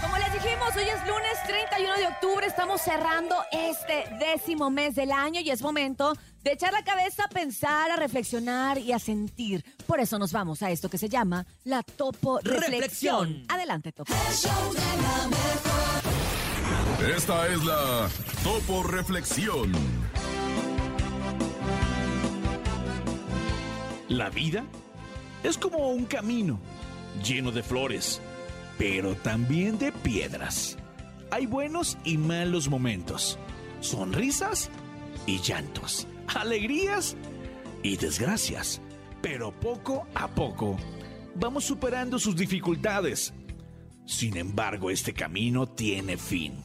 Como les dijimos, hoy es lunes 31 de octubre, estamos cerrando este décimo mes del año y es momento de echar la cabeza a pensar, a reflexionar y a sentir. Por eso nos vamos a esto que se llama la Topo Reflexión. Reflexión. Adelante, Topo. Esta es la Topo Reflexión. La vida es como un camino lleno de flores, pero también de piedras. Hay buenos y malos momentos, sonrisas y llantos, alegrías y desgracias, pero poco a poco vamos superando sus dificultades. Sin embargo, este camino tiene fin.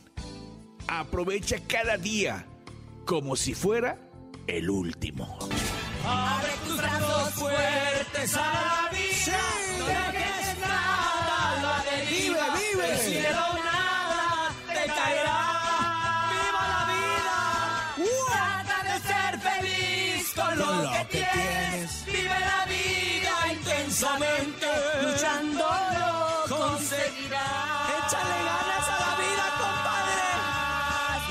Aprovecha cada día como si fuera el último. Abre tus brazos fuertes a la vida. Cielo nada te caerá. ¡Viva la vida! Trata de ser feliz con lo, lo que, que tienes. tienes. Vive la vida intensamente. Luchando lo conseguirás. Échale ganas a la vida,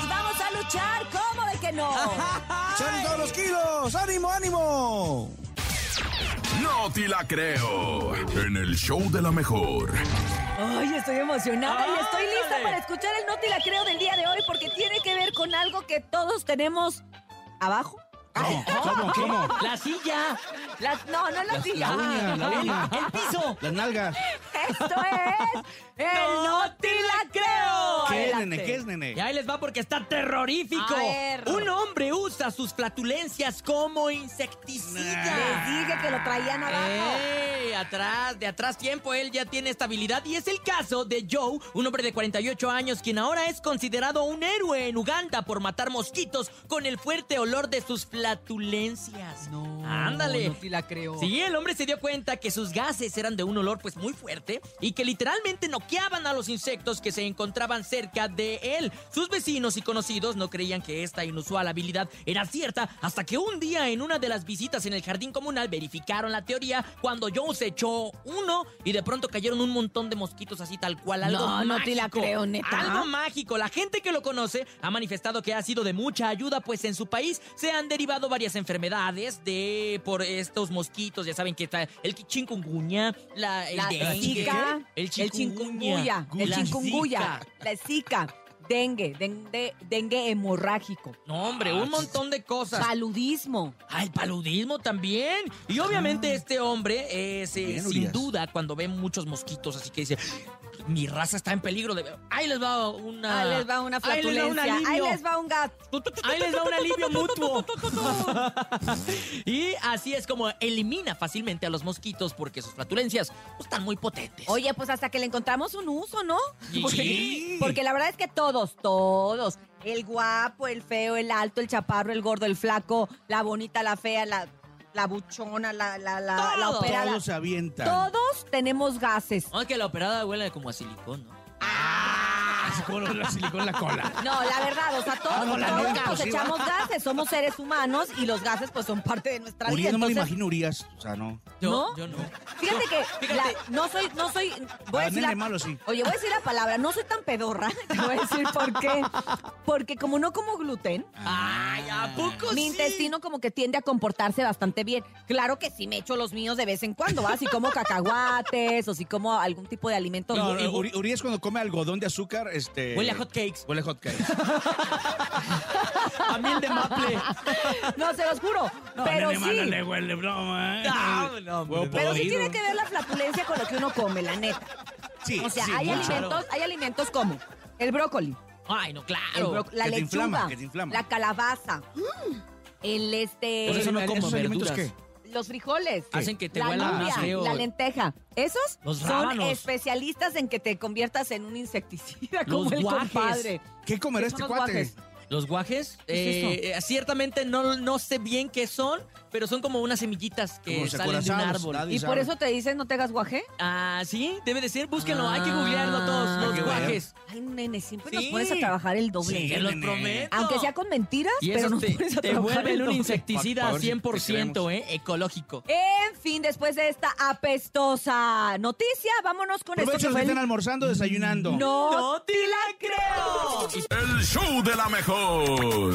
Y vamos a luchar, ¿cómo de que no? ¡Salen todos los kilos! ¡Ánimo, ánimo! No te la creo. En el show de la mejor. Ay, estoy emocionada y estoy lista para escuchar el Noti la creo del día de hoy porque tiene que ver con algo que todos tenemos abajo. ¿Cómo? ¿Cómo? ¿Cómo? La silla. Las- no, no la silla. La uña, la uña. El piso. Las nalgas. Esto es el Noti la creo. ¿Qué, Adelante. nene? ¿Qué es, nene? Y ahí les va porque está terrorífico. A ver. Un hombre usa sus flatulencias como Les insecticida. dije que lo traían abajo. ¡Ey! Atrás, de atrás tiempo, él ya tiene estabilidad. Y es el caso de Joe, un hombre de 48 años, quien ahora es considerado un héroe en Uganda por matar mosquitos con el fuerte olor de sus flatulencias. No, Ándale. no te la creo. Sí, el hombre se dio cuenta que sus gases eran de un olor pues muy fuerte y que literalmente noqueaban a los insectos que se encontraban cerca de él. Sus vecinos y conocidos no creían que esta inusual habilidad era cierta hasta que un día en una de las visitas en el jardín comunal verificaron la teoría cuando Joe se echó uno y de pronto cayeron un montón de mosquitos así tal cual. Algo No, no te la creo, neta. Algo mágico. La gente que lo conoce ha manifestado que ha sido de mucha ayuda, pues en su país se han derivado varias enfermedades de por estos mosquitos. Ya saben que está el chikungunya, la, el La dengue, zika, el el chikungunya, el la chikungunya, zika. la zika, dengue, dengue, dengue hemorrágico, No, hombre, un montón de cosas. paludismo. Ah, el paludismo también. Y obviamente este hombre es, eh, Bien, sin Urias. duda, cuando ve muchos mosquitos, así que dice, mi raza está en peligro de... Ahí les va una... Ahí les va una Ahí les va un flatulencia, ahí les va un gato. Ahí les da un alivio mutuo. y así es como elimina fácilmente a los mosquitos porque sus flatulencias pues, están muy potentes. Oye, pues hasta que le encontramos un uso, ¿no? Sí. Porque, porque la verdad es que todos, todos, el guapo, el feo, el alto, el chaparro, el gordo, el flaco, la bonita, la fea, la, la buchona, la, la, la, la operada. Todos se avientan. Todos tenemos gases. Aunque la operada huele como a silicón, ¿no? Así como lo de la silicón en la cola. No, la verdad, o sea, todos, Ah, no, la todos neta, nos pues, sí, echamos gases, somos seres humanos y los gases pues son parte de nuestra vida. Urias, no me lo imagino Urias. O sea, no. Yo ¿No? Yo no. Fíjate que Fíjate. la- no soy, no soy, voy a Ah, decir la, malo, sí. Oye, voy a decir la palabra, no soy tan pedorra, te voy a decir por qué. Porque como no como gluten, Ay, ¿a poco mi sí? intestino como que tiende a comportarse bastante bien. Claro que sí me echo los míos de vez en cuando, ¿va? Si como cacahuates o si como algún tipo de alimento. No, no, Uri- Urias cuando come algodón de azúcar, este... Huele a hot cakes. Huele a hot cakes. A miel de maple. No, se los juro. pero nene, sí. malo, le huele broma. No, no. Huevo Pero sí tiene que ver la flatulencia con lo que uno come, la neta. Sí, O sea, sí, hay mucho. alimentos, hay alimentos como el brócoli, Ay, no, el claro. bro- la que te lechuga, inflama, que te inflama. la calabaza, el este, Por eso no ¿Esos como alimentos qué? Los frijoles, Hacen que te la huela más feo. la lenteja. Esos Los son rábanos. especialistas en que te conviertas en un insecticida como Los el guajes. compadre. ¿Qué comerá ¿Qué son este los cuate? guajes? ¿Los guajes? ¿Qué es Eh, ciertamente no, no sé bien qué son, pero son como unas semillitas que Como salen de un acorazados, árbol. nadie ¿Y por sabe. eso te dicen no te hagas guaje? Ah, sí, debe de ser. Búsquenlo, hay que googlearlo todos, Ah, los hay que ver. guajes. Ay, nene, siempre Sí. nos pones a trabajar el doble. Sí, Sí, los nene. prometo. Aunque sea con mentiras, Y pero eso nos te, pones a te trabajar vuelven el un doble. insecticida Pa- pa ver si te 100% eh, ecológico. En fin, después de esta apestosa noticia, vámonos con esto Aprovecho que los fue que el- están almorzando, desayunando. No, ¡No te la creo! El show de la mejor. ¡Uh!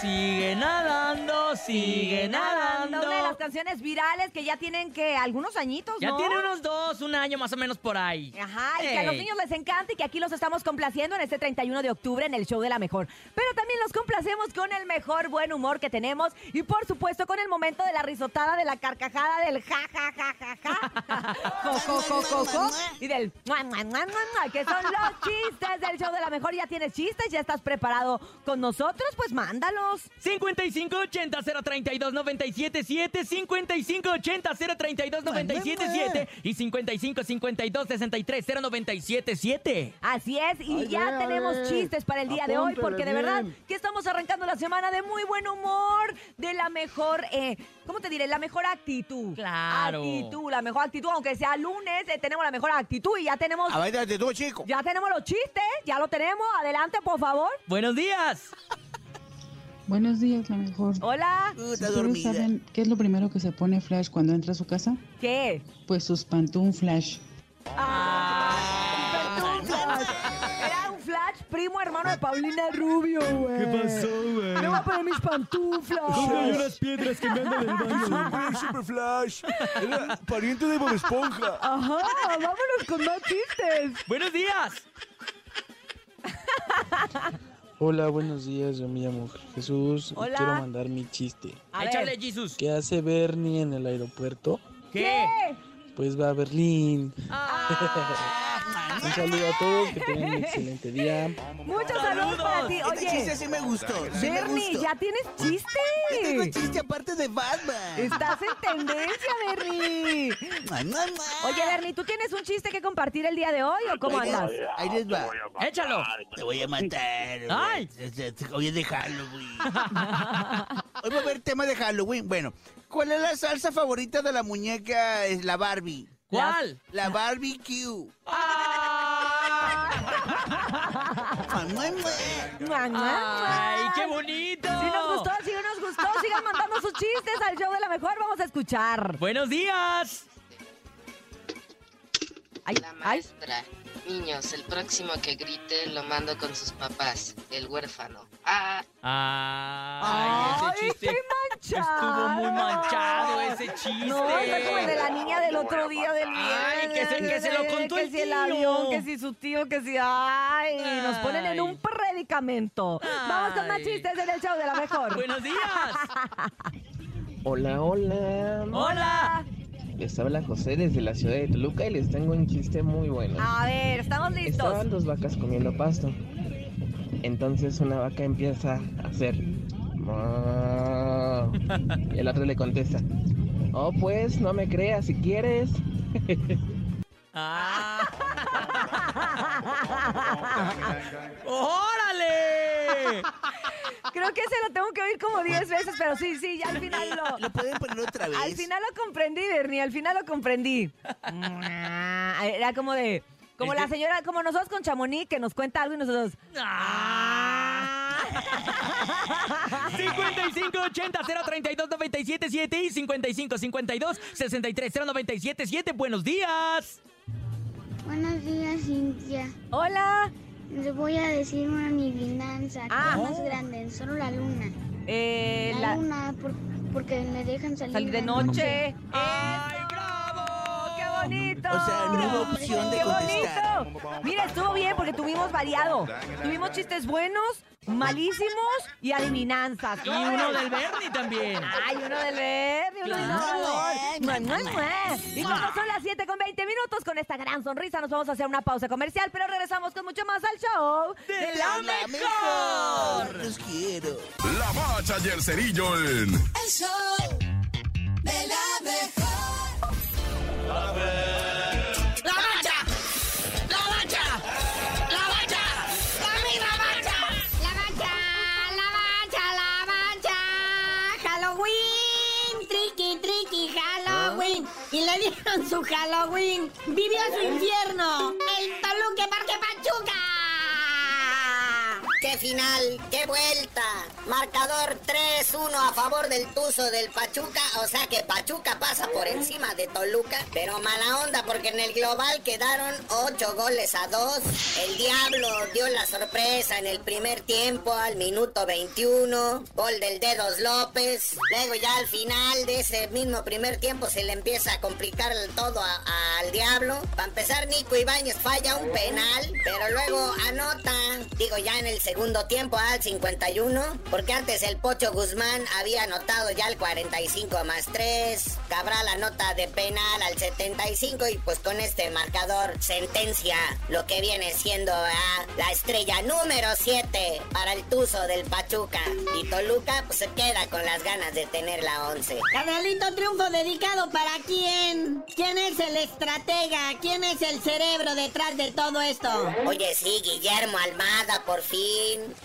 Sigue nadando, sigue nadando. Una de las canciones virales que ya tienen que algunos añitos, Ya ¿no? tiene unos dos, un año más o menos por ahí. Ajá, y que a los Ey. niños les encanta y que aquí los estamos complaciendo en este 31 de octubre en el show de la mejor. Pero también los complacemos con el mejor buen humor que tenemos y por supuesto con el momento de la risotada, de la carcajada, del ja, ja, ja, ja, ja, jo, jo, jo, jo, jo, y del mua, mua, mua, mua, que son los chistes del show de la mejor. Ya tienes chistes, ya estás preparado con nosotros, pues mándalos. 5580-032-977, 5580-032-977 y 5552-630977. Así es, y ya tenemos chistes para el día de hoy, porque de verdad que estamos arrancando la semana de muy buen humor, de la mejor, eh, ¿cómo te diré? La mejor actitud. Claro. Actitud, la mejor actitud, aunque sea lunes, eh, tenemos la mejor actitud y ya tenemos, A ver, de tú, chico. ya tenemos los chistes, ya lo tenemos. Adelante, por favor. Buenos días. Buenos días, la mejor. Hola. ¿Ustedes saben qué es lo primero que se pone Flash cuando entra a su casa? ¿Qué? Pues sus pantuflas. Ah, pantuflas. Era un flash primo hermano de Paulina Rubio, güey. ¿Qué pasó, güey? Me voy a poner mis pantuflas. piedras que me andan del baño. Super Flash. Era pariente de Bob Esponja. Ajá, vámonos con más chistes. Buenos días. Hola, buenos días, yo me llamo Jesús y quiero mandar mi chiste. A Échale, ver. Jesus. ¿Qué hace Bernie en el aeropuerto? ¿Qué? Pues va a Berlín. Ah. Un saludo a todos, que tengan un excelente día. Muchos saludos para ti. Este chiste sí me gustó. Sí me Bernie, ya tienes Tengo chiste. chiste aparte de Batman. Estás en tendencia, Bernie. Oye, Bernie, ¿tú tienes un chiste que compartir el día de hoy o cómo Ahí andas? Ahí les va. Échalo. Te voy a matar. Ay. Hoy es de Halloween. Haber tema de Halloween. Bueno, ¿cuál es la salsa favorita de la muñeca? Es la Barbie. ¿Cuál? La barbecue. Ah. ¡Ay, qué bonito! Si nos gustó, si no nos gustó, sigan mandando sus chistes al show de la mejor. Vamos a escuchar. Buenos días. Ay, La ay. Niños, el próximo que grite lo mando con sus papás, el huérfano. Ah, Ay, ese Ay, chiste qué manchado. estuvo muy manchado ese chiste. No, está como el de la niña del otro día del Ay, que se- que se lo contó que el si el tío. avión, que si su tío, que si... Ay, nos ponen en un predicamento. Vamos con más chistes en el show de la mejor. Buenos días. Hola, hola. Hola. Les habla José desde la ciudad de Toluca y les tengo un chiste muy bueno. A ver, estamos listos. Estaban dos vacas comiendo pasto. Entonces una vaca empieza a hacer. Y el otro le contesta. Oh, pues, no me creas si quieres. Ah. ¡Órale! Creo que se lo tengo que oír como 10 veces, pero sí, sí, ya al final lo... ¿Lo pueden poner otra vez? Al final lo comprendí, Bernie, al final lo comprendí. Era como de... Como Es la que- señora, como nosotros con Chamonix, que nos cuenta algo y nosotros... Ah. 5580-032-977 y 5552-630977. Buenos días. Buenos días, Cintia. Hola, Les voy a decir una adivinanza. ¿Qué Ah. es más grande? Solo la luna. eh, la, la- luna, por- porque le dejan salir, salir de noche. ¡Ay, bravo! ¡Qué bonito! O sea, no hubo opción de ¡Qué bonito! Mira, estuvo bien porque tuvimos variado. Tuvimos chistes buenos, malísimos y adivinanzas. Y uno del Bernie también. Ay, uno del verde, uno mua, mua. Y como son las 7 con 20 minutos, con esta gran sonrisa nos vamos a hacer una pausa comercial, pero regresamos con mucho más al show de la La mejor. mejor. Los quiero. La bacha y el cerillo en ¡La la mancha. La mancha. La mancha. La misma mancha. La mancha. La mancha. La mancha. Halloween. Tricky, tricky, Halloween. ¿Ah? Y le dieron su Halloween. Vivió su ¿Eh? infierno. El Toluque Parque Pachuca. ¡Qué final! ¡Qué vuelta! Marcador 3-1 a favor del Tuzo del Pachuca. O sea que Pachuca pasa por encima de Toluca. Pero mala onda porque en el global quedaron 8 goles a 2. El Diablo dio la sorpresa en el primer tiempo al minuto 21. Gol del Dedos López. Luego ya al final de ese mismo primer tiempo se le empieza a complicar todo al Diablo. Para empezar, Nico Ibáñez falla un penal. Pero luego anota. Digo, ya en el segundo tiempo al 51, porque antes el Pocho Guzmán había anotado ya el 45 más 3, Cabral la nota de penal al 75 y pues con este marcador sentencia lo que viene siendo la estrella número 7 para el Tuzo del Pachuca. Y Toluca pues se queda con las ganas de tener la 11. Canalito triunfo dedicado para quién? ¿Quién es el estratega? ¿Quién es el cerebro detrás de todo esto? Oye, sí, Guillermo Almada, por fin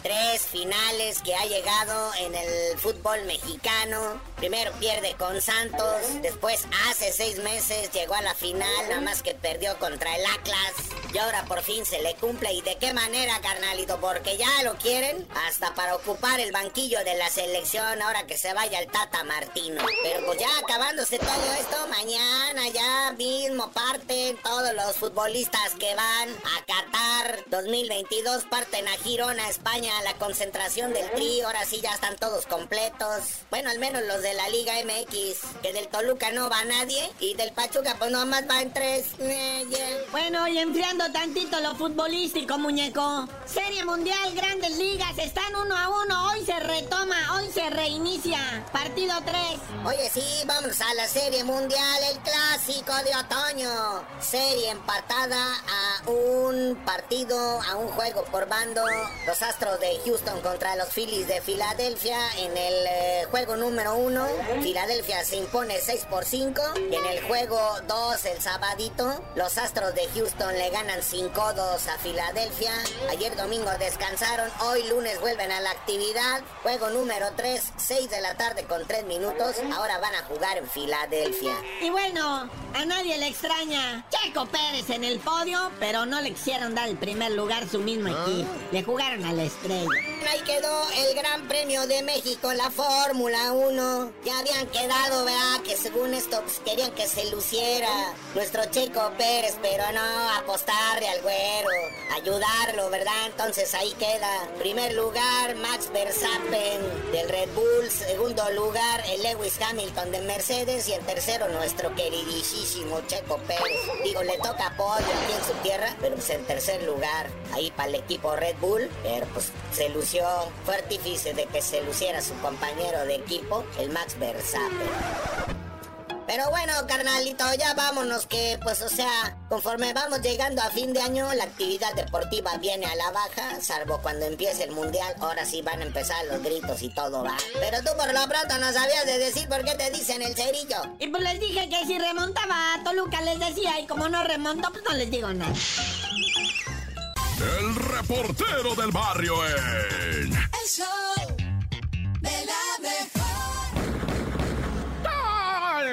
tres finales que ha llegado en el fútbol mexicano. Primero pierde con Santos, después hace seis meses llegó a la final, nada más que perdió contra el Atlas. Y ahora por fin se le cumple. ¿Y de qué manera, carnalito? Porque ya lo quieren hasta para ocupar el banquillo de la selección ahora que se vaya el Tata Martino. Pero pues ya acabándose todo esto, mañana ya mismo parten todos los futbolistas que van a Qatar 2022, parten a Girona España la concentración del Tri, ahora sí ya están todos completos. Bueno, al menos los de la Liga MX, que del Toluca no va nadie y del Pachuca pues nomás va en tres. Eh, bueno, y enfriando tantito lo futbolístico, muñeco. Serie Mundial, Grandes Ligas, están uno a uno, hoy se retoma, hoy se reinicia. Partido 3. Oye, sí, vamos a la Serie Mundial, el clásico de otoño. Serie empatada a un partido, a un juego por bando los Astros de Houston contra los Phillies de Filadelfia en el eh, juego número uno. Filadelfia se impone 6 por 5. En el juego 2, el sabadito, los Astros de Houston le ganan 5-2 a Filadelfia. Ayer domingo descansaron, hoy lunes vuelven a la actividad. Juego número 3, 6 de la tarde con 3 minutos. Ahora van a jugar en Filadelfia. Y bueno, a nadie le extraña. Checo Pérez en el podio, pero no le quisieron dar el primer lugar su mismo ah. equipo. Le jugaron a la estrella. Ahí quedó el Gran Premio de México, la Fórmula 1. Ya habían quedado, ¿verdad? Que según esto pues, querían que se luciera nuestro Checo Pérez, pero no, apostarle al güero, ayudarlo, ¿verdad? Entonces ahí queda. Primer lugar, Max Verstappen del Red Bull. Segundo lugar, el Lewis Hamilton de Mercedes. Y el tercero, nuestro queridísimo Checo Pérez. Digo, le toca apoyo aquí en su tierra, pero pues en tercer lugar, ahí para el equipo Red Bull. Pero pues se lució, fue artífice de que se luciera su compañero de equipo, el Max Verstappen. Pero bueno, carnalito, ya vámonos que, pues, o sea, conforme vamos llegando a fin de año, la actividad deportiva viene a la baja, salvo cuando empiece el mundial, ahora sí van a empezar los gritos y todo va. Pero tú por lo pronto no sabías de decir por qué te dicen el cerillo. Y pues les dije que si remontaba a Toluca les decía, y como no remontó, pues no les digo nada. El reportero del barrio en. El show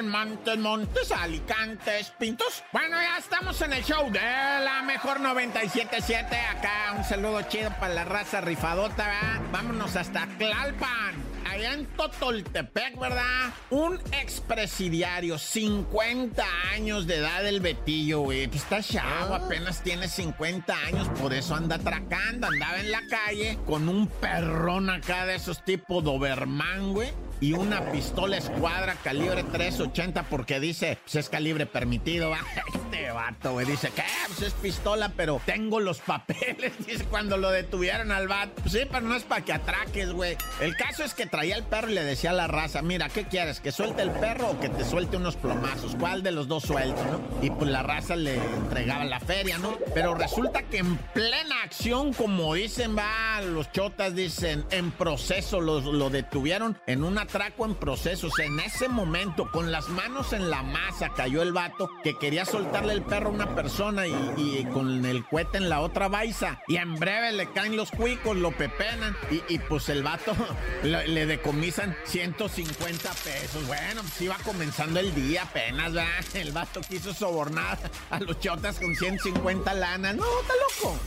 Montes, Montes, Alicantes, Pintos. Bueno, ya estamos en el show de la mejor 977. Acá un saludo chido para la raza rifadota, ¿verdad? Vámonos hasta Clalpan allá en Totoltepec, ¿verdad? Un expresidiario, 50 años de edad del Betillo, güey. Pues está chavo, apenas tiene 50 años, por eso anda atracando. Andaba en la calle con un perrón acá de esos tipos Doberman, güey y una pistola escuadra calibre 380 porque dice, pues es calibre permitido. Este vato, güey, dice, ¿qué? Pues es pistola, pero tengo los papeles. Dice, cuando lo detuvieron al vato. Pues sí, pero no es para que atraques, güey. El caso es que traía el perro y le decía a la raza, mira, ¿qué quieres? ¿Que suelte el perro o que te suelte unos plomazos? ¿Cuál de los dos suelto, no? Y pues la raza le entregaba la feria, ¿no? Pero resulta que en plena acción, como dicen, va, los chotas dicen, en proceso los, lo detuvieron en una atraco en procesos. En ese momento, con las manos en la masa, cayó el vato que quería soltarle el perro a una persona y, con el cohete en la otra baisa. Y en breve le caen los cuicos, lo pepenan y, pues el vato le, le decomisan 150 pesos. Bueno, pues iba comenzando el día apenas, ¿verdad? El vato quiso sobornar a los chotas con 150 lanas. No, está loco.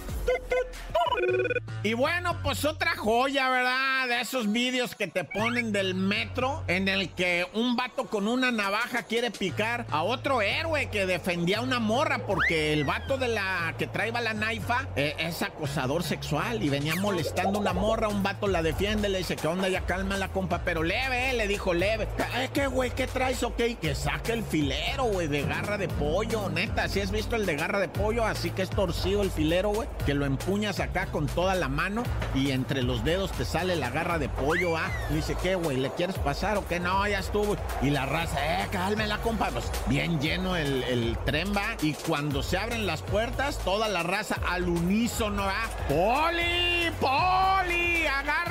Y bueno, pues otra joya, ¿verdad? De esos vídeos que te ponen del metro en el que un vato con una navaja quiere picar a otro héroe que defendía a una morra porque el vato de la que traía la naifa eh, es acosador sexual y venía molestando a una morra, un vato la defiende, le dice, ¿qué onda? Ya calma la compa, pero leve, eh", le dijo leve. Eh, ¿Qué, güey? ¿Qué traes? Ok, que saque el filero, güey, de garra de pollo, neta, si has visto el de garra de pollo, así que es torcido el filero, güey, que lo empuñas acá con toda la mano y entre los dedos te sale la garra de pollo, ¿ah? Le dice, ¿qué, güey? ¿Le quieres pasar o qué? No, ya estuvo. Y la raza, eh, cálmela, compa. Pues bien lleno el, el tren va. Y cuando se abren las puertas, toda la raza al unísono, ¿ah? ¡Poli! ¡Poli! ¡Agarren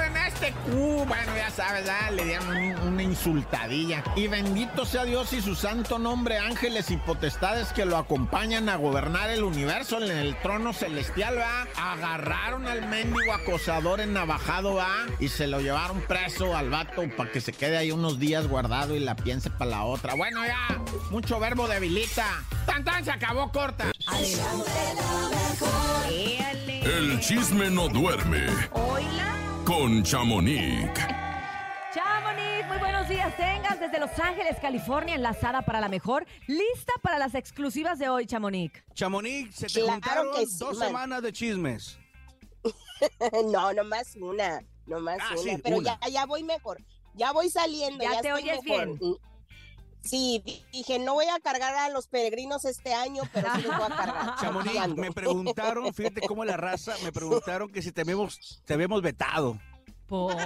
cu! Bueno, ya sabes, ¿ah? Le dieron un- una insultadilla. Y bendito sea Dios y su santo nombre, ángeles y potestades que lo acompañan a gobernar el universo en el trono celestial, ¿va? Agarraron al mendigo acosador en navajado, ¿va? Y se lo llevaron preso al vato para que se quede ahí unos días guardado y la piense para la otra. Bueno, ya, mucho verbo debilita. ¡Tan, tan! Se acabó corta. El chisme no duerme Hola. Con Chamonix. Chamonix, muy buenos días. Tengas desde Los Ángeles, California, enlazada para la mejor. Lista para las exclusivas de hoy, Chamonix. Chamonix, se te Claro juntaron que sí, dos man. semanas de chismes. no, nomás una, nomás Ah, una, sí, pero una. Ya, ya voy mejor, ya voy saliendo, Ya ya, te estoy oyes mejor. bien. Sí, di- dije, no voy a cargar a los peregrinos este año, pero sí los voy a cargar. Chamonix, me preguntaron, fíjate cómo la raza, me preguntaron que si te habíamos, te habíamos vetado. ¿Por?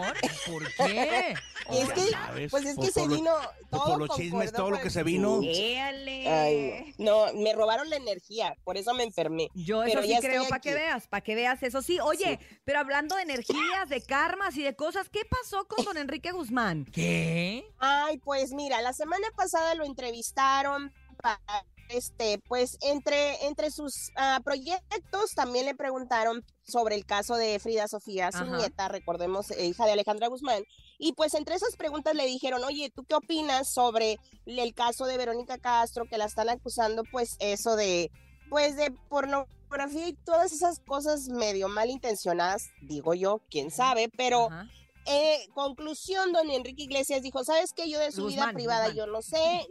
¿Por qué? Y es que, ¿Sabes? pues es Por- que se lo- vino todo por los chismes, todo lo que se vino. Ay, no, No, me robaron la energía, por eso me enfermé. Yo eso Pero sí ya creo, para que veas, para que veas eso sí. Oye, pero hablando de energías, de karmas y de cosas, ¿qué pasó con don Enrique Guzmán? ¿Qué? Ay, pues mira, la semana pasada lo entrevistaron para este, pues entre, entre sus ah, proyectos también le preguntaron sobre el caso de Frida Sofía, su Ajá. nieta, recordemos, eh, hija de Alejandra Guzmán. Y pues entre esas preguntas le dijeron, oye, ¿tú qué opinas sobre el caso de Verónica Castro, que la están acusando, pues eso de, pues de pornografía y todas esas cosas medio malintencionadas, digo yo, quién sabe, pero Ajá. eh, conclusión, don Enrique Iglesias dijo, ¿sabes qué? Yo de su vida privada, Guzmán. yo no sé.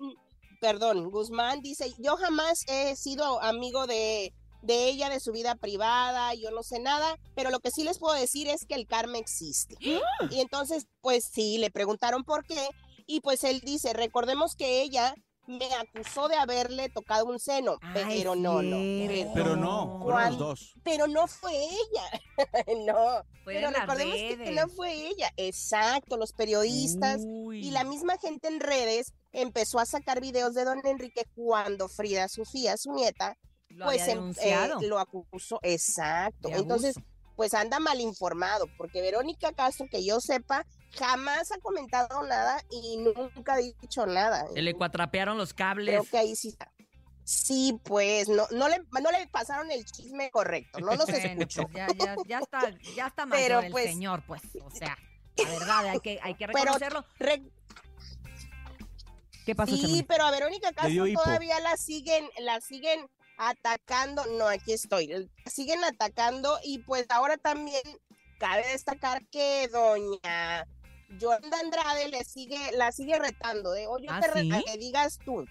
Perdón, Guzmán dice, yo jamás he sido amigo de, de ella, de su vida privada, yo no sé nada, pero lo que sí les puedo decir es que el karma existe. Y entonces, pues sí, le preguntaron por qué, y pues él dice, recordemos que ella me acusó de haberle tocado un seno, Ay, pero no, no. Pero no, fueron los dos. Pero no fue ella. no. Fue pero recordemos que no fue ella. Exacto, los periodistas Uy. y la misma gente en redes empezó a sacar videos de don Enrique cuando Frida Sofía, su nieta, Lo pues em- eh, lo acusó. Exacto. Entonces, pues anda mal informado, porque Verónica Castro, que yo sepa, jamás ha comentado nada y nunca ha dicho nada. Se le cuatrapearon los cables. Creo que ahí sí está. Sí, pues, no, no, le, no le pasaron el chisme correcto, no los Bueno, escuchó. pues ya, ya, ya está, ya está Pero, el pues, señor, pues, o sea, la verdad, hay que, hay que Pero reconocerlo. re- ¿Qué pasó, Sí, Chamonix? pero a Verónica Castro todavía la siguen, la siguen atacando. No, aquí estoy. La siguen atacando y pues ahora también cabe destacar que doña Yolanda Andrade le sigue, la sigue retando de, oye, ¿Ah, te sí? que digas tú,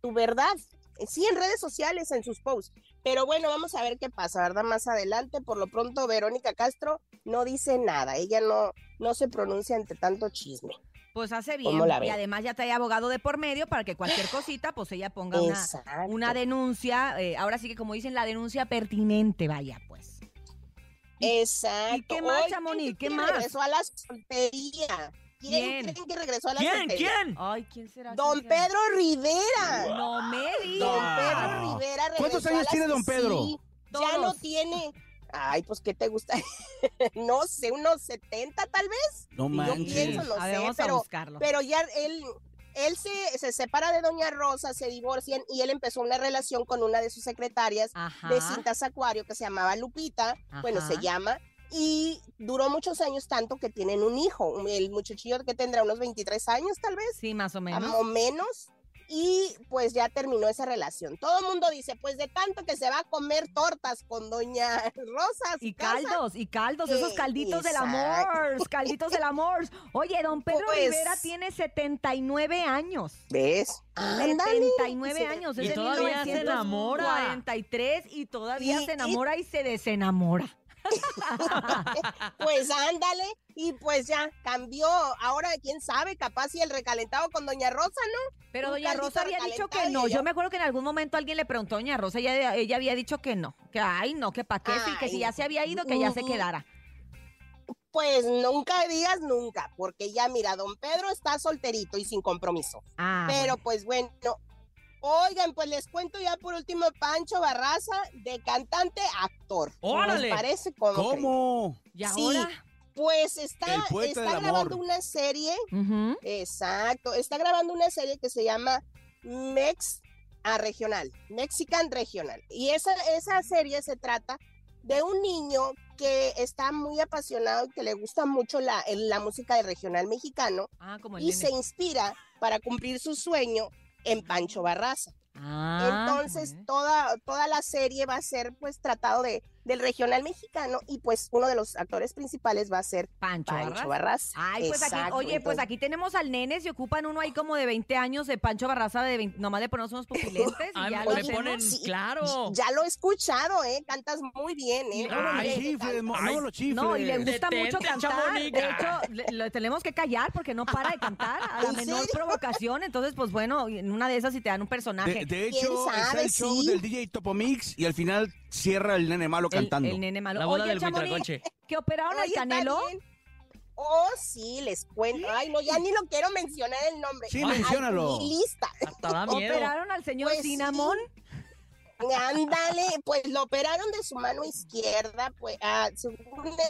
tu verdad. Eh, Sí, en redes sociales, en sus posts. Pero bueno, vamos a ver qué pasa, ¿verdad? Más adelante, por lo pronto, Verónica Castro no dice nada. Ella no, no se pronuncia ante tanto chisme. Pues hace ¿Cómo bien. la Y además ya trae abogado de por medio para que cualquier cosita, pues ella ponga una, una denuncia. eh, ahora sí que como dicen, la denuncia pertinente, vaya, pues. Exacto. ¿Y qué más, Chamonix? ¿Qué ¿quién más? Regresó a la soltería. ¿Quién ¿Quién? creen que regresó a la ¿Quién? soltería? ¿Quién? Ay, ¿quién será? Don ¿Quién será? Pedro Rivera. No me digas. Don Pedro Rivera regresó ¿Cuántos a años la- tiene don Pedro? Sí, ya no tiene. Ay, pues, ¿qué te gusta? no sé, unos 70 tal vez. No Yo manches. pienso, no A ver, sé, vamos a pero, buscarlo. pero ya él, él se, se separa de Doña Rosa, se divorcian y él empezó una relación con una de sus secretarias Ajá. de cintas Acuario que se llamaba Lupita, bueno, se llama, y duró muchos años tanto que tienen un hijo, el muchachillo que tendrá unos 23 años tal vez, Sí, más o o menos. Y pues ya terminó esa relación. Todo el mundo dice, pues de tanto que se va a comer tortas con Doña Rosa. a su Y casa, caldos, y caldos, esos calditos del amor, calditos del amor. Oye, don Pedro Pues- Rivera tiene 79 años. ¿Ves? Ándale. 79 Sí. años. Y es de todavía se enamora. 1943 y todavía Y- se y- enamora y se desenamora. Pues ándale, y pues ya cambió. Ahora, quién sabe, capaz si el recalentado con Doña Rosa, ¿no? Pero Un doña Rosa había dicho que no. Yo me acuerdo que en algún momento alguien le preguntó a doña Rosa, ella, ella había dicho que no. Que ay, no, que para qué, sí, que si ya se había ido, que ya se quedara. Pues nunca digas nunca, porque ya mira, don Pedro está solterito y sin compromiso. Ah, Pero pues bueno, oigan, pues les cuento ya por último Pancho Barraza, de cantante a actor. ¡Órale! ¿Les parece como ¿Cómo? ¿Y Sí. Pues está, está grabando amor. una serie, exacto, está grabando una serie que se llama Mex a Regional, Mexican Regional. Y esa, esa serie se trata de un niño que está muy apasionado y que le gusta mucho la, la música de regional mexicano Ah, como el y nene. se inspira para cumplir su sueño en Pancho Barraza. Ah, Entonces, toda, toda la serie va a ser pues tratado de, del regional mexicano y pues uno de los actores principales va a ser Pancho, Pancho. Barraza. Ay, pues aquí, Exacto, oye, pues aquí tenemos al nene, se ocupan uno ahí como de 20 años de Pancho Barraza, de 20 nomás le ponemos unos pupilentes y Ay, ya lo ponen, Sí, claro. Ya lo he escuchado, ¿eh? Cantas muy bien, ¿eh? No, no, lo. No, y le gusta Detente, mucho cantar. De hecho, le, lo tenemos que callar porque no para de cantar a la ¿En menor serio? provocación. Entonces, pues bueno, en una de esas si te dan un personaje. De, de ¿Quién hecho, está sabe? el show Sí. del DJ Topomix y al final cierra el nene malo el, cantando. el nene malo. La boda Oye, del Chamonix, que operaron al Oye, Canelo. Oh, sí, les cuento. Ay, no, ya ni lo quiero mencionar el nombre. Sí, Ay, menciónalo. ni lista. Hasta da miedo. Operaron al señor Pues sí. Cinnamon. Ándale, pues lo operaron de su mano izquierda, pues ah, según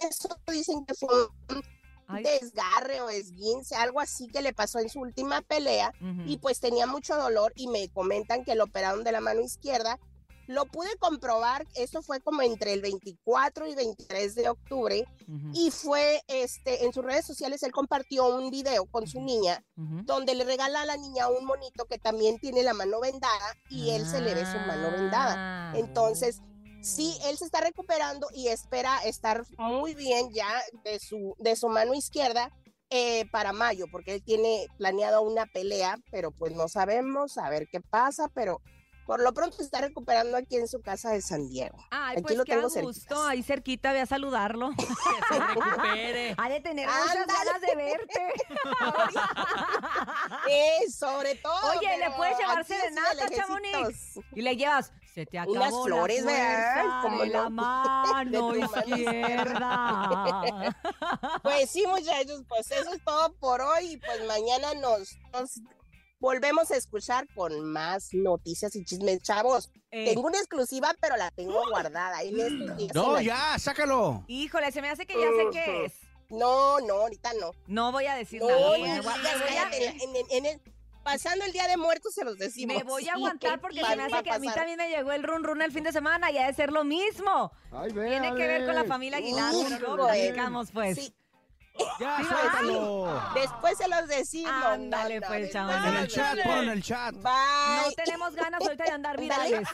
eso dicen que fue un Ay. desgarre o esguince, algo así que le pasó en su última pelea y pues tenía mucho dolor y me comentan que lo operaron de la mano izquierda. Lo pude comprobar, eso fue como entre el 24 y 23 de octubre y fue este en sus redes sociales él compartió un video con su niña donde le regala a la niña un monito que también tiene la mano vendada y él se le ve su mano vendada. Ah. Entonces, sí, él se está recuperando y espera estar muy bien ya de su, de su mano izquierda eh, para mayo, porque él tiene planeado una pelea, pero pues no sabemos, a ver qué pasa, pero por lo pronto se está recuperando aquí en su casa de San Diego. Ay, Aquí pues lo qué tengo gusto, ahí cerquita, ve a saludarlo. Que se recupere. Ha de tener muchas ganas de verte. Eh, sobre todo. Oye, ¿le puedes llevar serenata, Chamonix? Y le llevas, se te acabó Unas flores, la ¿verdad? fuerza ¿Cómo de la no? mano izquierda. Pues sí, muchachos, pues eso es todo por hoy. y Pues mañana nos, nos volvemos a escuchar con más noticias y chismes, chavos. Eh, Tengo una exclusiva, pero la tengo guardada. Ahí les- No, ya, sácalo. Híjole, se me hace que ya sé qué es. No, no, ahorita no. No voy a decir No, nada. voy a- cállate, en, en- en el- pasando el día de muertos se los decimos. Me voy a aguantar porque se me hace que a mí también me llegó el run run el fin de semana y ha de ser lo mismo. Tiene que ver con la familia Aguilar, pero luego platicamos pues. Sí, Ya, suéltalo. después se los decimos. Ándale, no, no, pues, chaval. En el chat, pon en el chat. No Bye. tenemos ganas ahorita de andar virales.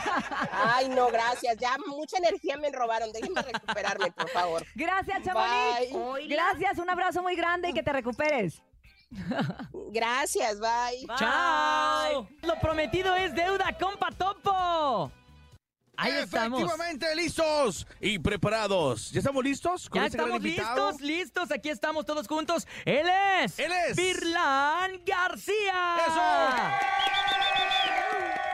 Ay, no, gracias. Ya mucha energía me robaron. Déjenme recuperarme, por favor. Gracias, Chamonix. Bye. Gracias, un abrazo muy grande y que te recuperes. Gracias, bye. ¡Chao! Lo prometido es deuda, compa Topo. Ahí estamos. Efectivamente, listos y preparados. ¿Ya estamos listos? con Ya este estamos listos, listos. Aquí estamos todos juntos. Él es. Él es. Virlán García.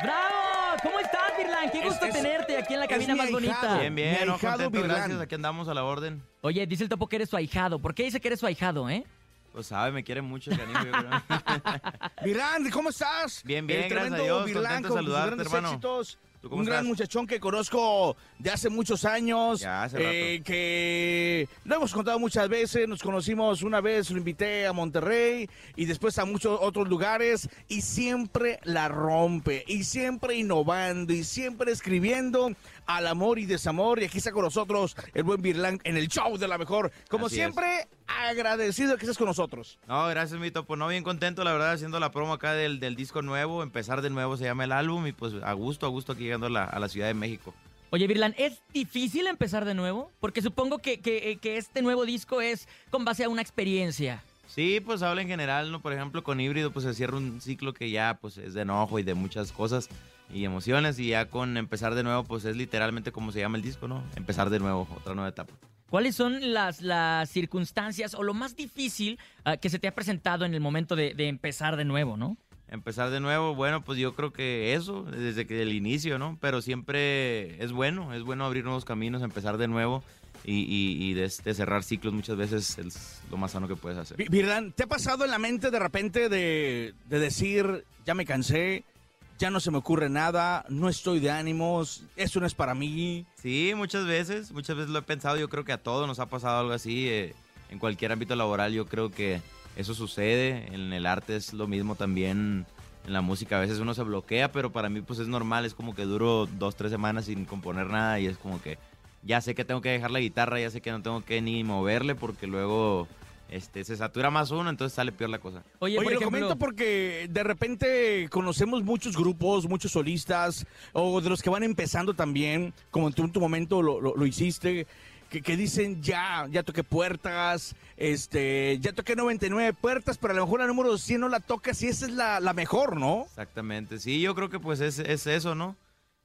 ¡Bravo! ¿Cómo estás, Virlán? Qué Es- gusto es- tenerte aquí en la cabina más bonita. ahijado. Bien, Mi bien, no, ahijado contento, Virlán. gracias. Aquí andamos a la orden. Oye, dice el topo que eres su ahijado. ¿Por qué dice que eres su ahijado, eh? Pues sabe, me quiere mucho el creo. Virlán, ¿cómo estás? Bien, bien, El gracias a Dios, Virlán contento de saludarte, hermano. éxitos. ¿Tú cómo Un gran muchachón que conozco de hace muchos años. Ya, hace eh, que lo hemos contado muchas veces. Nos conocimos una vez, lo invité a Monterrey y después a muchos otros lugares. Y siempre la rompe. Y siempre innovando. Y siempre escribiendo al amor y desamor. Y aquí está con nosotros el buen Virlán en el show de la mejor. Como Así siempre, agradecido que estés con nosotros. No, gracias, mi topo. No, bien contento, la verdad, haciendo la promo acá del, del disco nuevo. Empezar de nuevo se llama el álbum y pues a gusto, a gusto aquí llegando a la, a la Ciudad de México. Oye, Virlan, ¿es difícil empezar de nuevo? Porque supongo que, que- eh, que este nuevo disco es con base a una experiencia. Sí, pues habla en general, ¿no? Por ejemplo, con híbrido, pues se cierra un ciclo que ya, pues es de enojo y de muchas cosas y emociones. Y ya con empezar de nuevo, pues es literalmente como se llama el disco, ¿no? Empezar de nuevo, otra nueva etapa. ¿Cuáles son las, las circunstancias o lo más difícil ah, que se te ha presentado en el momento de, de empezar de nuevo, no? Empezar de nuevo, bueno, pues yo creo que eso, desde que el inicio, ¿no? Pero siempre es bueno, es bueno abrir nuevos caminos, empezar de nuevo y, y- y de, de cerrar ciclos muchas veces es lo más sano que puedes hacer. Vi- Virlán, ¿te ha pasado en la mente de repente de, de decir, ya me cansé, ya no se me ocurre nada, no estoy de ánimos, esto no es para mí? Sí, muchas veces, muchas veces lo he pensado, yo creo que a todos nos ha pasado algo así, eh, en cualquier ámbito laboral yo creo que eso sucede, en el arte es lo mismo también, en la música a veces uno se bloquea, pero para mí pues es normal, es como que duro dos, tres semanas sin componer nada y es como que ya sé que tengo que dejar la guitarra, ya sé que no tengo que ni moverle porque luego este, se satura más uno, entonces sale peor la cosa. Oye, Oye, por lo comento porque de repente conocemos muchos grupos, muchos solistas, o de los que van empezando también, como en tu momento lo, lo- lo hiciste, que, que dicen ya, ya toqué puertas, este, ya toqué 99 puertas, pero a lo mejor la número 100 no la tocas y esa es la, la mejor, ¿no? Exactamente, sí, yo creo que pues es, es eso, ¿no?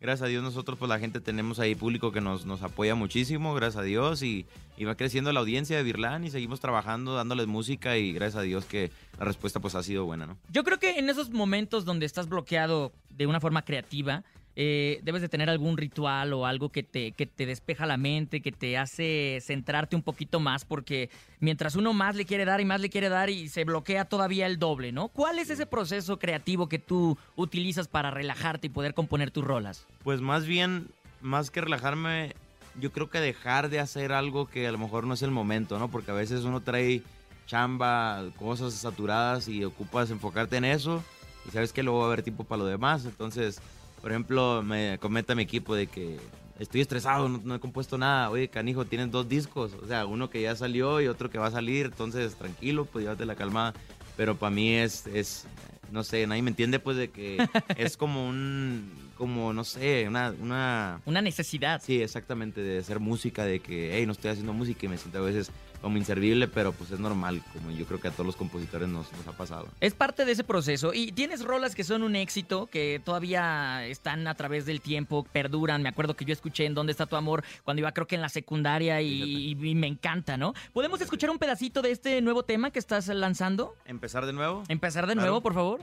Gracias a Dios nosotros pues la gente tenemos ahí público que nos, nos apoya muchísimo, gracias a Dios, y, va creciendo la audiencia de Virlán y seguimos trabajando, dándoles música y gracias a Dios que la respuesta pues ha sido buena, ¿no? Yo creo que en esos momentos donde estás bloqueado de una forma creativa, eh, debes de tener algún ritual o algo que te, que te despeja la mente, que te hace centrarte un poquito más, porque mientras uno más le quiere dar y más le quiere dar y se bloquea todavía el doble, ¿no? ¿Cuál es ese proceso creativo que tú utilizas para relajarte y poder componer tus rolas? Pues más bien, más que relajarme, yo creo que dejar de hacer algo que a lo mejor no es el momento, ¿no? Porque a veces uno trae chamba, cosas saturadas y ocupas enfocarte en eso y sabes que luego va a haber tiempo para lo demás. Entonces, por ejemplo, me comenta mi equipo de que estoy estresado, no, no he compuesto nada. Oye, canijo, tienes dos discos, o sea, uno que ya salió y otro que va a salir, entonces tranquilo, pues llévate la calma. Pero para mí es, es, no sé, nadie me entiende pues de que es como un, como, no sé, una... Una, una necesidad. Sí, exactamente, de hacer música, de que, hey, no estoy haciendo música y me siento a veces como inservible, pero pues es normal, como yo creo que a todos los compositores nos, nos ha pasado. Es parte de ese proceso. Y tienes rolas que son un éxito, que todavía están a través del tiempo, perduran. Me acuerdo que yo escuché en ¿Dónde está tu amor? cuando iba creo que en la secundaria y, y me encanta, ¿no? ¿Podemos escuchar un pedacito de este nuevo tema que estás lanzando? ¿Empezar de nuevo? Empezar de Claro. nuevo, por favor.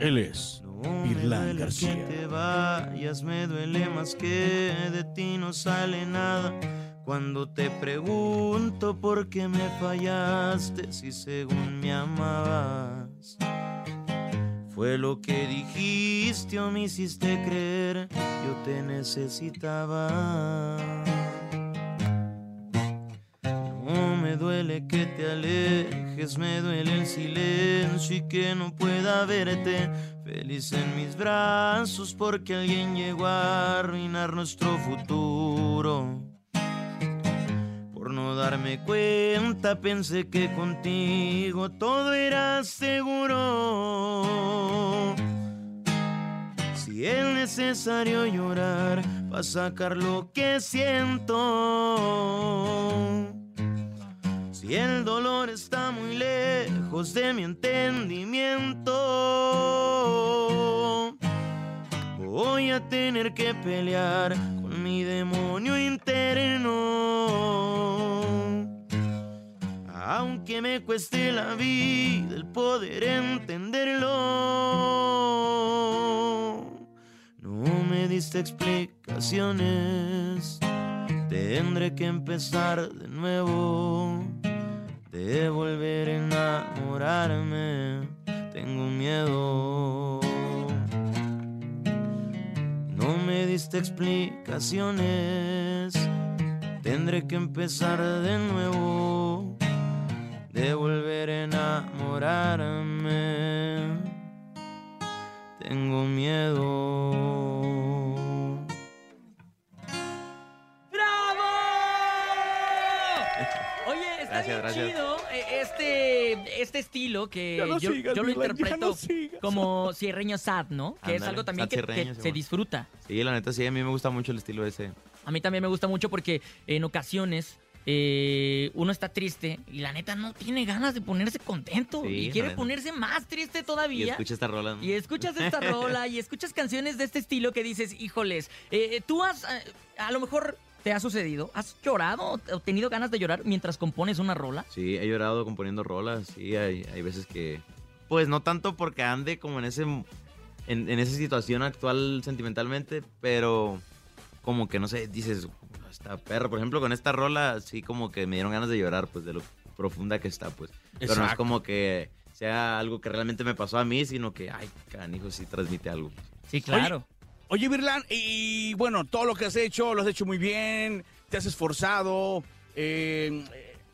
Él es Irlán García. Que te vayas me duele más que de ti no sale nada. Cuando te pregunto por qué me fallaste si según me amabas. Fue lo que dijiste o me hiciste creer, yo te necesitaba. No me duele que te alejes, me duele el silencio y que no pueda verte feliz en mis brazos porque alguien llegó a arruinar nuestro futuro. No darme cuenta pensé que contigo todo era seguro. Si es necesario llorar para sacar lo que siento. Si el dolor está muy lejos de mi entendimiento, voy a tener que pelear con mi demonio interno. Aunque me cueste la vida el poder entenderlo. No me diste explicaciones. Tendré que empezar de nuevo. De volver a enamorarme. Tengo miedo. Diste explicaciones. Tendré que empezar de nuevo, de volver a enamorarme. Tengo miedo. Oye, está Gracias, bien gracias. chido este, este estilo que no yo, sigas, yo lo Dylan, interpreto no como cierreño sad, ¿no? Que es algo también que, se disfruta. Sí, la neta sí, a mí me gusta mucho el estilo ese. A mí también me gusta mucho porque en ocasiones eh, uno está triste y la neta no tiene ganas de ponerse contento Sí, y quiere ponerse más triste Y todavía. escucha esta rola. ¿no? Y escuchas esta rola y escuchas canciones de este estilo que dices, híjoles, eh, tú has, eh, a lo mejor te ha sucedido, has llorado o tenido ganas de llorar mientras compones una rola. Sí, he llorado componiendo rolas, sí, hay, hay veces que... Pues no tanto porque ande como en ese en, en esa situación actual sentimentalmente, pero como que no sé, dices, esta perra, por ejemplo, con esta rola sí como que me dieron ganas de llorar, pues de lo profunda que está, pues. Pero no es Exacto. como que sea algo que realmente me pasó a mí, sino que, ay, canijo, sí transmite algo. Sí, claro. Oye, Virlan, y bueno, todo lo que has hecho, lo has hecho muy bien, te has esforzado, eh,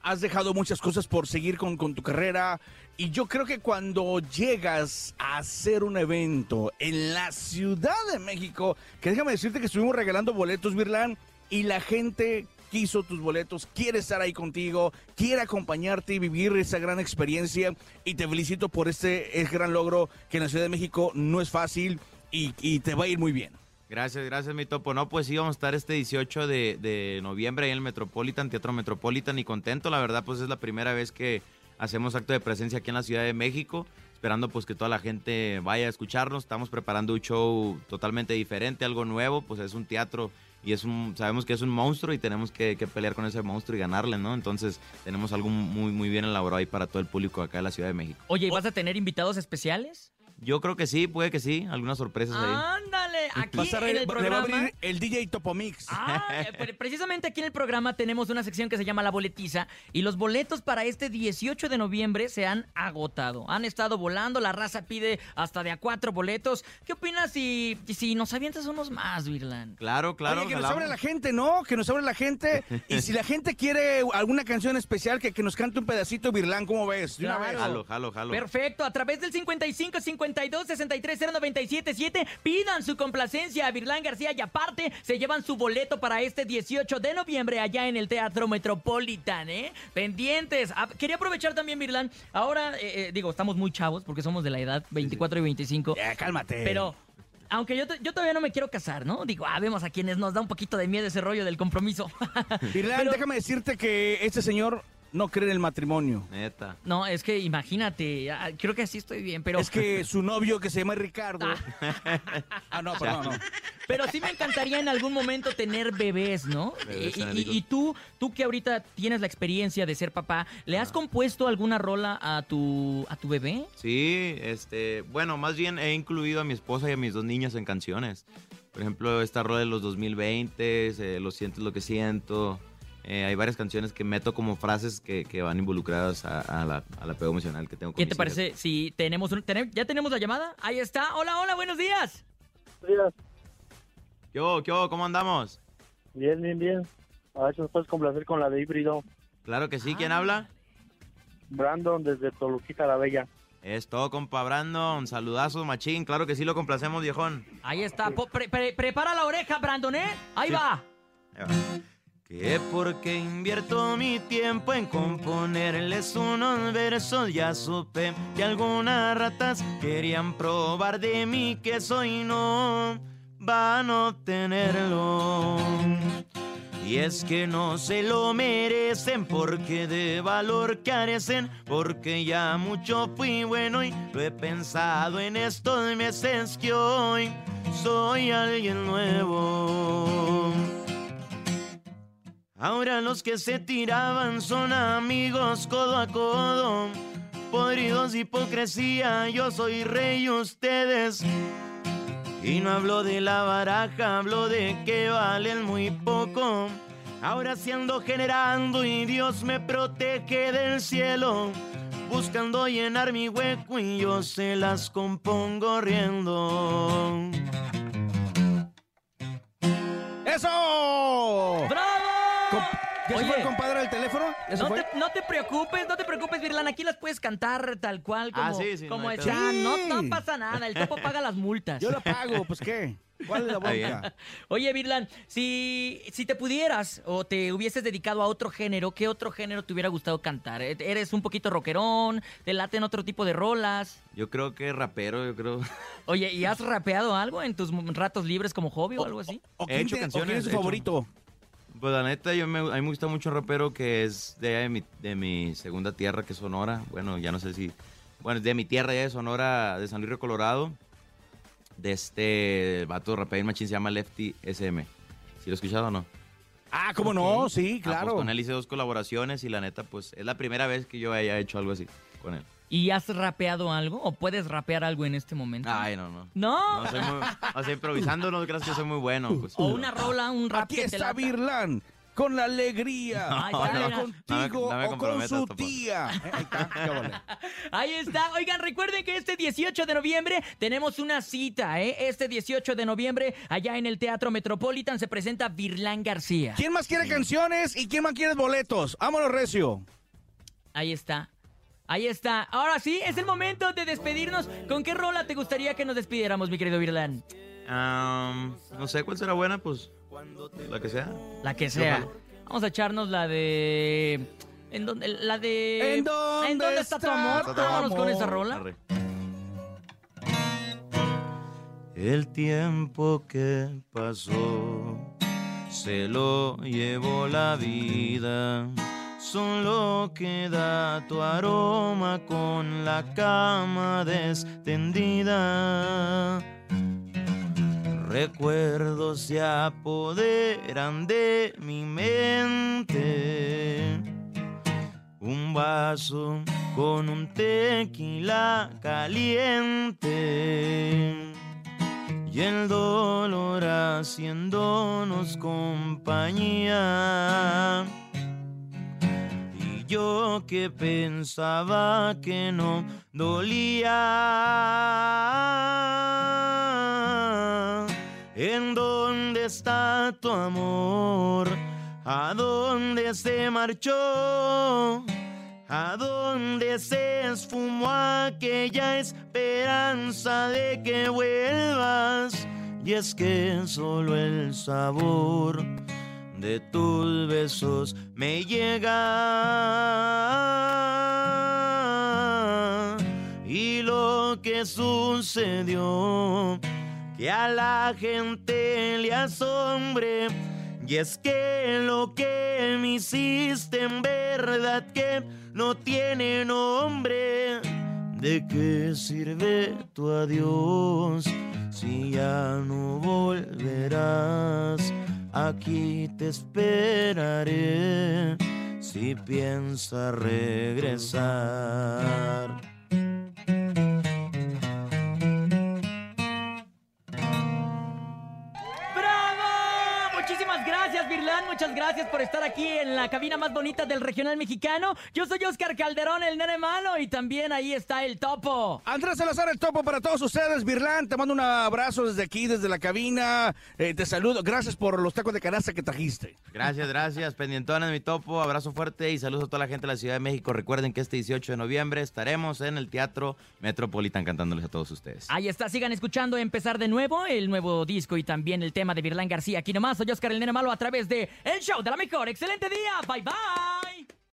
has dejado muchas cosas por seguir con, tu carrera. Y yo creo que cuando llegas a hacer un evento en la Ciudad de México, que déjame decirte que estuvimos regalando boletos, Virlan, y la gente quiso tus boletos, quiere estar ahí contigo, quiere acompañarte y vivir esa gran experiencia. Y te felicito por este gran logro que en la Ciudad de México no es fácil y, y te va a ir muy bien. Gracias, gracias, mi topo. No, pues sí, vamos a estar este 18 de, de noviembre ahí en el Metropolitan, Teatro Metropolitan, y contento, la verdad, pues es la primera vez que hacemos acto de presencia aquí en la Ciudad de México, esperando pues que toda la gente vaya a escucharnos. Estamos preparando un show totalmente diferente, algo nuevo, pues es un teatro y es un, sabemos que es un monstruo y tenemos que, que pelear con ese monstruo y ganarle, ¿no? Entonces tenemos algo muy, muy bien elaborado ahí para todo el público acá de la Ciudad de México. Oye, ¿y vas a tener invitados especiales? Yo creo que sí, puede que sí, algunas sorpresas ahí. Aquí Va a estar- en el le va a programa. abrir el DJ Topomix. Ah, eh, pre- precisamente aquí en el programa tenemos una sección que se llama La Boletiza y los boletos para este 18 de noviembre se han agotado. Han estado volando, la raza pide hasta de a cuatro boletos. ¿Qué opinas si, si nos avientas unos más, Virlan? Claro, claro. Oye, que nos abre la gente, ¿no? Que nos abre la gente. Y si la gente quiere alguna canción especial, que, que nos cante un pedacito, Virlán, ¿cómo ves? De una Claro. vez. Jalo, jalo, jalo. Perfecto, a través del 55 52 63 0977 pidan su complacencia a Virlán García y aparte se llevan su boleto para este 18 de noviembre allá en el Teatro Metropolitan, ¿eh? Pendientes. Ah, quería aprovechar también, Virlán, ahora, eh, eh, digo, estamos muy chavos porque somos de la edad 24 y 25. Ya, cálmate. Pero... Aunque yo, yo todavía no me quiero casar, ¿no? Digo, ah, vemos a quienes nos da un poquito de miedo ese rollo del compromiso. Pero- déjame decirte que este señor no cree en el matrimonio. Neta. No, es que imagínate, ah, creo que así estoy bien, pero... Es que su novio, que se llama Ricardo. ah, no, perdón, no. Pero sí me encantaría en algún momento tener bebés, ¿no? Bebés y, y- genéricos. y tú, tú que ahorita tienes la experiencia de ser papá, ¿le has compuesto alguna rola a tu, a tu bebé? Sí, este, bueno, más bien he incluido a mi esposa y a mis dos niñas en canciones. Por ejemplo, esta rola de los 2020, eh, Lo siento es lo que siento. Eh, hay varias canciones que meto como frases que, que van involucradas a, a la, apego emocional que tengo con ¿Qué mis te parece si tenemos un, ya tenemos la llamada? Ahí está. Hola, hola, buenos días. ¿Qué hubo, qué hubo? ¿Cómo andamos? Bien, bien, bien. A ver si nos puedes complacer con la de híbrido. Claro que sí, Ah. ¿quién habla? Brandon desde Toluquita la Bella. Es todo, compa Brandon. Saludazos, machín. Claro que sí lo complacemos, viejón. Ahí está. Pre- prepara la oreja, Brandon, ¿eh? Ahí va. Ahí va. Que porque invierto mi tiempo en componerles unos versos, ya supe que algunas ratas querían probar de mí que soy no van a obtenerlo. Y es que no se lo merecen porque de valor carecen, porque ya mucho fui bueno y lo he pensado en estos meses que hoy soy alguien nuevo. Ahora los que se tiraban son amigos codo a codo, podridos de hipocresía, yo soy rey ustedes. Y no hablo de la baraja, hablo de que valen muy poco. Ahora sí ando generando y Dios me protege del cielo, buscando llenar mi hueco y yo se las compongo riendo. ¡Eso! ¿Ya se fue el compadre del teléfono? ¿Ya se No te, no te preocupes, no te preocupes, Virlan. Aquí las puedes cantar tal cual como, Ah, sí, sí, como no están. pedo. No, pasa nada. El topo paga las multas. Yo lo pago, pues ¿qué? ¿Cuál es la bronca? Oye, Virlan, si, si te pudieras o te hubieses dedicado a otro género, ¿qué otro género te hubiera gustado cantar? ¿E- ¿Eres un poquito rockerón? ¿Te laten otro tipo de rolas? Yo creo que rapero, yo creo. Oye, ¿y has rapeado algo en tus ratos libres como hobby o algo así? ¿O He hecho canciones, quién es tu favorito? Pues la neta, yo me, a mí me gusta mucho un rapero que es de, de, mi, de mi segunda tierra, que es Sonora. Bueno, ya no sé si... Bueno, de mi tierra, ya de Sonora, de San Luis Río Colorado. De este vato rapero machín, se llama Lefty SM. ¿Sí lo has escuchado o no? Ah, ¿cómo no? Sí, Ah, pues claro. con él hice dos colaboraciones y la neta, pues es la primera vez que yo haya hecho algo así con él. ¿Y has rapeado algo o puedes rapear algo en este momento? Ay, no, no. ¿No? No, soy muy... O sea, improvisando, no creas que soy muy bueno. Pues. O una rola, un rap Aquí que te está lata. Virlan con la alegría. Ay, No, contigo No me- no me o con su tía. Eh, Ahí está, qué vale. Ahí está. Oigan, recuerden que este 18 de noviembre tenemos una cita, ¿eh? Este 18 de noviembre, allá en el Teatro Metropolitan, se presenta Virlán García. ¿Quién más quiere canciones y quién más quiere boletos? Vámonos, Recio. Ahí está. Ahí está. Ahora sí, es el momento de despedirnos. ¿Con qué rola te gustaría que nos despidiéramos, mi querido Virlán? Am, no sé cuál será buena, pues la que sea. La que sea. Vamos a echarnos la de... ¿En dónde? La de... ¿En dónde está tu está amor? tu Vámonos con esa rola. Arre. El tiempo que pasó se lo llevó la vida. Solo queda tu aroma con la cama descendida. Recuerdos se apoderan de mi mente. Un vaso con un tequila caliente. Y el dolor haciéndonos compañía. Yo que pensaba que no dolía. ¿En dónde está tu amor? ¿A dónde se marchó? ¿A dónde se esfumó aquella esperanza de que vuelvas? Y es que solo el sabor de tus besos me llega. Y lo que sucedió, que a la gente le asombre. Y es que lo que me hiciste en verdad que no tiene nombre. ¿De qué sirve tu adiós si ya no volverás? Aquí te esperaré si piensas regresar. Muchas gracias por estar aquí en la cabina más bonita del regional mexicano. Yo soy Oscar Calderón, el nene malo, y también ahí está el topo. Andrés Salazar, el topo para todos ustedes. Virlan, te mando un abrazo desde aquí, desde la cabina. Eh, te saludo. Gracias por los tacos de canasta que trajiste. Gracias, gracias. Pendientones, mi topo. Abrazo fuerte y saludos a toda la gente de la Ciudad de México. Recuerden que este 18 de noviembre estaremos en el Teatro Metropolitan cantándoles a todos ustedes. Ahí está, sigan escuchando Empezar de Nuevo, el nuevo disco y también el tema de Virlán García. Aquí nomás soy Oscar el Nene Malo a través de show de la mejor. Excelente día. Bye bye.